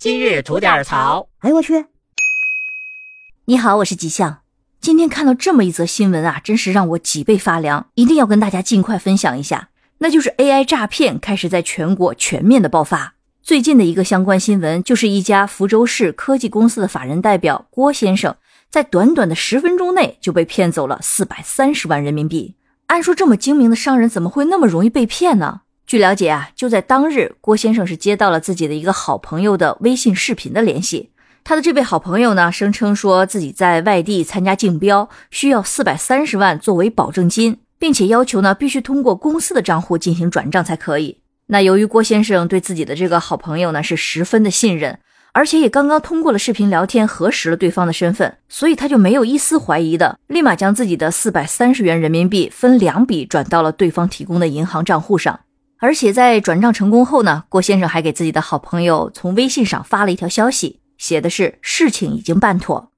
今日吐点槽。哎呦我去！你好，我是吉祥。今天看到这么一则新闻啊，真是让我脊背发凉，一定要跟大家尽快分享一下。那就是 AI 诈骗开始在全国全面的爆发。最近的一个相关新闻，就是一家福州市科技公司的法人代表郭先生，在短短的十分钟内就被骗走了四百三十万人民币。按说这么精明的商人，怎么会那么容易被骗呢？据了解啊，就在当日，郭先生是接到了自己的一个好朋友的微信视频的联系。他的这位好朋友呢，声称说自己在外地参加竞标，需要四百三十万作为保证金，并且要求呢必须通过公司的账户进行转账才可以。那由于郭先生对自己的这个好朋友呢是十分的信任，而且也刚刚通过了视频聊天核实了对方的身份，所以他就没有一丝怀疑的，立马将自己的四百三十元人民币分两笔转到了对方提供的银行账户上。而且在转账成功后呢，郭先生还给自己的好朋友从微信上发了一条消息。写的是事情已经办妥，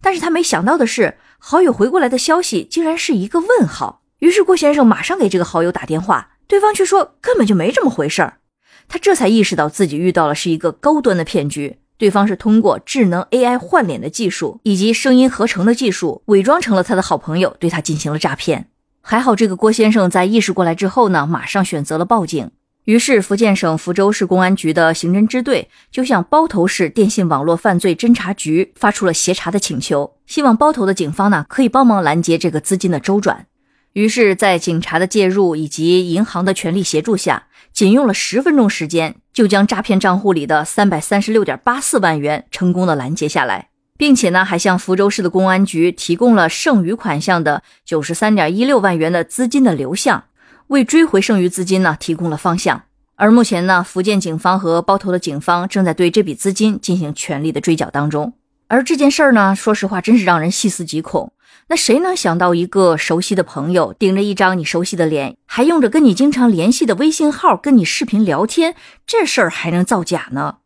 但是他没想到的是，好友回过来的消息竟然是一个问号。于是郭先生马上给这个好友打电话，对方却说根本就没这么回事儿。他这才意识到自己遇到了是一个高端的骗局，对方是通过智能 AI 换脸的技术以及声音合成的技术，伪装成了他的好朋友，对他进行了诈骗。还好这个郭先生在意识过来之后呢，马上选择了报警。于是，福建省福州市公安局的刑侦支队就向包头市电信网络犯罪侦查局发出了协查的请求，希望包头的警方呢可以帮忙拦截这个资金的周转。于是，在警察的介入以及银行的全力协助下，仅用了十分钟时间，就将诈骗账户里的三百三十六点八四万元成功的拦截下来，并且呢，还向福州市的公安局提供了剩余款项的九十三点一六万元的资金的流向。为追回剩余资金呢提供了方向，而目前呢，福建警方和包头的警方正在对这笔资金进行全力的追缴当中。而这件事儿呢，说实话，真是让人细思极恐。那谁能想到，一个熟悉的朋友顶着一张你熟悉的脸，还用着跟你经常联系的微信号跟你视频聊天，这事儿还能造假呢？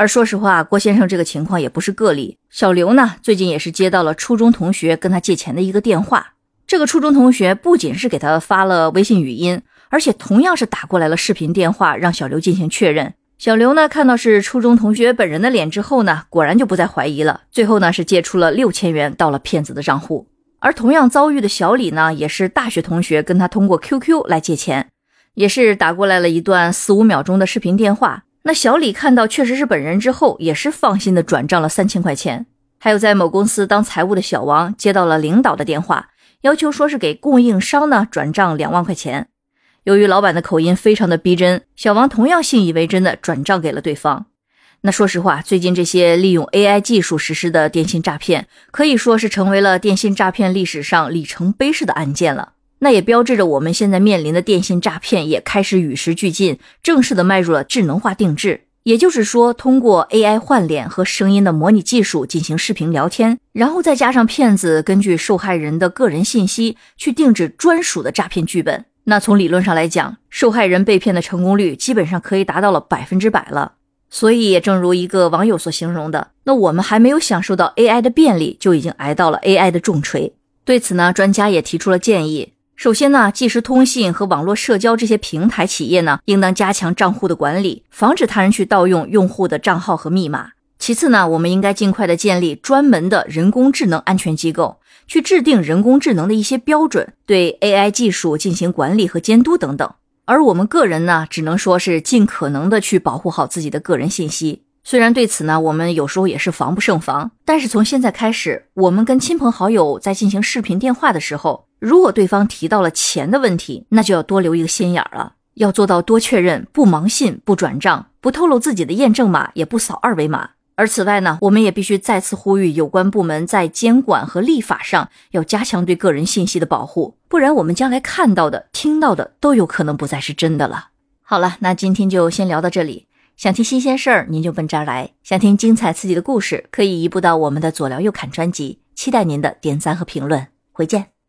而说实话，郭先生这个情况也不是个例。小刘呢，最近也是接到了初中同学跟他借钱的一个电话。这个初中同学不仅是给他发了微信语音，而且同样是打过来了视频电话，让小刘进行确认。小刘呢看到是初中同学本人的脸之后呢，果然就不再怀疑了。最后呢是借出了六千元到了骗子的账户。而同样遭遇的小李呢，也是大学同学跟他通过 QQ 来借钱，也是打过来了一段四五秒钟的视频电话。那小李看到确实是本人之后，也是放心的转账了三千块钱。还有在某公司当财务的小王接到了领导的电话。要求说是给供应商呢转账两万块钱，由于老板的口音非常的逼真，小王同样信以为真的转账给了对方。那说实话，最近这些利用 AI 技术实施的电信诈骗，可以说是成为了电信诈骗历史上里程碑式的案件了。那也标志着我们现在面临的电信诈骗也开始与时俱进，正式的迈入了智能化定制。也就是说，通过 AI 换脸和声音的模拟技术进行视频聊天，然后再加上骗子根据受害人的个人信息去定制专属的诈骗剧本。那从理论上来讲，受害人被骗的成功率基本上可以达到了百分之百了。所以，也正如一个网友所形容的，那我们还没有享受到 AI 的便利，就已经挨到了 AI 的重锤。对此呢，专家也提出了建议。首先呢，即时通信和网络社交这些平台企业呢，应当加强账户的管理，防止他人去盗用用户的账号和密码。其次呢，我们应该尽快的建立专门的人工智能安全机构，去制定人工智能的一些标准，对 AI 技术进行管理和监督等等。而我们个人呢，只能说是尽可能的去保护好自己的个人信息。虽然对此呢，我们有时候也是防不胜防，但是从现在开始，我们跟亲朋好友在进行视频电话的时候，如果对方提到了钱的问题，那就要多留一个心眼儿了，要做到多确认，不盲信，不转账，不透露自己的验证码，也不扫二维码。而此外呢，我们也必须再次呼吁有关部门在监管和立法上要加强对个人信息的保护，不然我们将来看到的、听到的都有可能不再是真的了。好了，那今天就先聊到这里。想听新鲜事儿，您就奔这儿来；想听精彩刺激的故事，可以移步到我们的左聊右侃专辑。期待您的点赞和评论，回见。